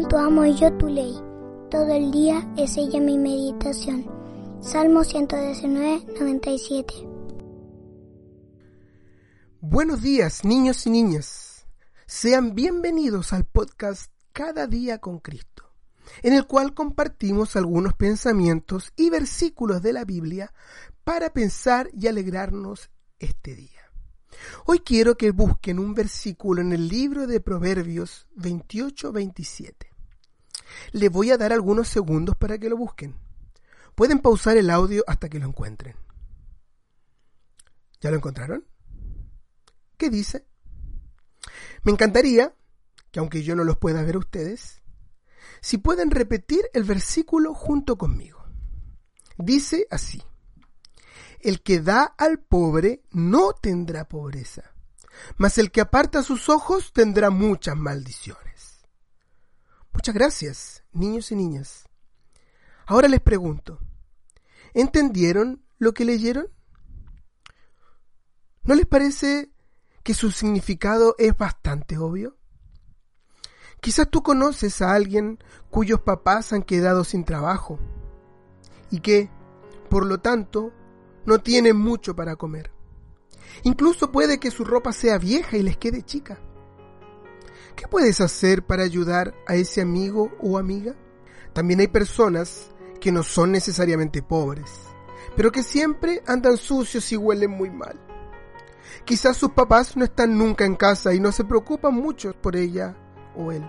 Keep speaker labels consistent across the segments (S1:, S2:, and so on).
S1: Cuánto amo yo tu ley. Todo el día es ella mi meditación. Salmo 119, 97.
S2: Buenos días, niños y niñas. Sean bienvenidos al podcast Cada día con Cristo, en el cual compartimos algunos pensamientos y versículos de la Biblia para pensar y alegrarnos este día. Hoy quiero que busquen un versículo en el libro de Proverbios 28-27. Les voy a dar algunos segundos para que lo busquen. Pueden pausar el audio hasta que lo encuentren. ¿Ya lo encontraron? ¿Qué dice? Me encantaría que aunque yo no los pueda ver ustedes, si pueden repetir el versículo junto conmigo. Dice así. El que da al pobre no tendrá pobreza, mas el que aparta sus ojos tendrá muchas maldiciones. Muchas gracias, niños y niñas. Ahora les pregunto, ¿entendieron lo que leyeron? ¿No les parece que su significado es bastante obvio? Quizás tú conoces a alguien cuyos papás han quedado sin trabajo y que, por lo tanto, no tienen mucho para comer. Incluso puede que su ropa sea vieja y les quede chica. ¿Qué puedes hacer para ayudar a ese amigo o amiga? También hay personas que no son necesariamente pobres, pero que siempre andan sucios y huelen muy mal. Quizás sus papás no están nunca en casa y no se preocupan mucho por ella o él,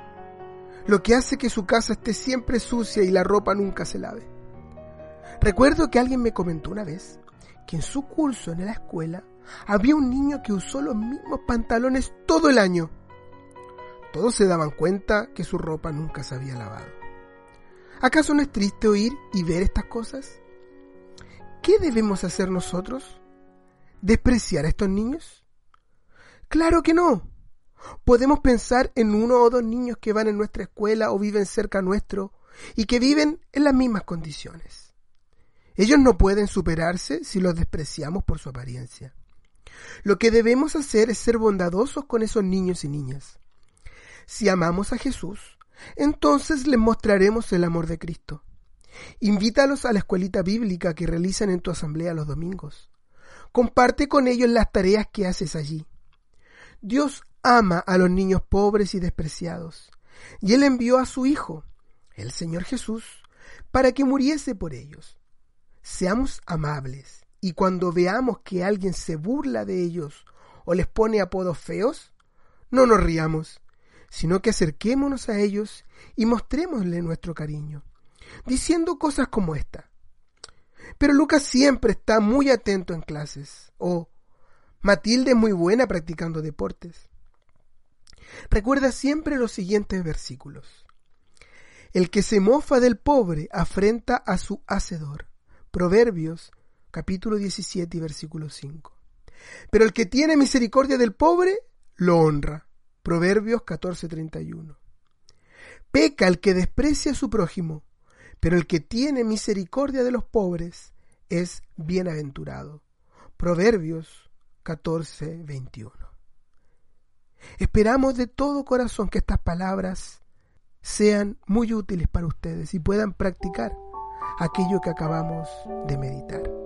S2: lo que hace que su casa esté siempre sucia y la ropa nunca se lave. Recuerdo que alguien me comentó una vez que en su curso en la escuela había un niño que usó los mismos pantalones todo el año. Todos se daban cuenta que su ropa nunca se había lavado. ¿Acaso no es triste oír y ver estas cosas? ¿Qué debemos hacer nosotros? ¿Despreciar a estos niños? Claro que no. Podemos pensar en uno o dos niños que van en nuestra escuela o viven cerca nuestro y que viven en las mismas condiciones. Ellos no pueden superarse si los despreciamos por su apariencia. Lo que debemos hacer es ser bondadosos con esos niños y niñas. Si amamos a Jesús, entonces les mostraremos el amor de Cristo. Invítalos a la escuelita bíblica que realizan en tu asamblea los domingos. Comparte con ellos las tareas que haces allí. Dios ama a los niños pobres y despreciados, y Él envió a su Hijo, el Señor Jesús, para que muriese por ellos. Seamos amables y cuando veamos que alguien se burla de ellos o les pone apodos feos, no nos riamos, sino que acerquémonos a ellos y mostrémosle nuestro cariño, diciendo cosas como esta. Pero Lucas siempre está muy atento en clases, o Matilde es muy buena practicando deportes. Recuerda siempre los siguientes versículos. El que se mofa del pobre afrenta a su hacedor Proverbios capítulo 17 y versículo 5. Pero el que tiene misericordia del pobre, lo honra. Proverbios 14:31. Peca el que desprecia a su prójimo, pero el que tiene misericordia de los pobres es bienaventurado. Proverbios 14:21. Esperamos de todo corazón que estas palabras sean muy útiles para ustedes y puedan practicar aquello que acabamos de meditar.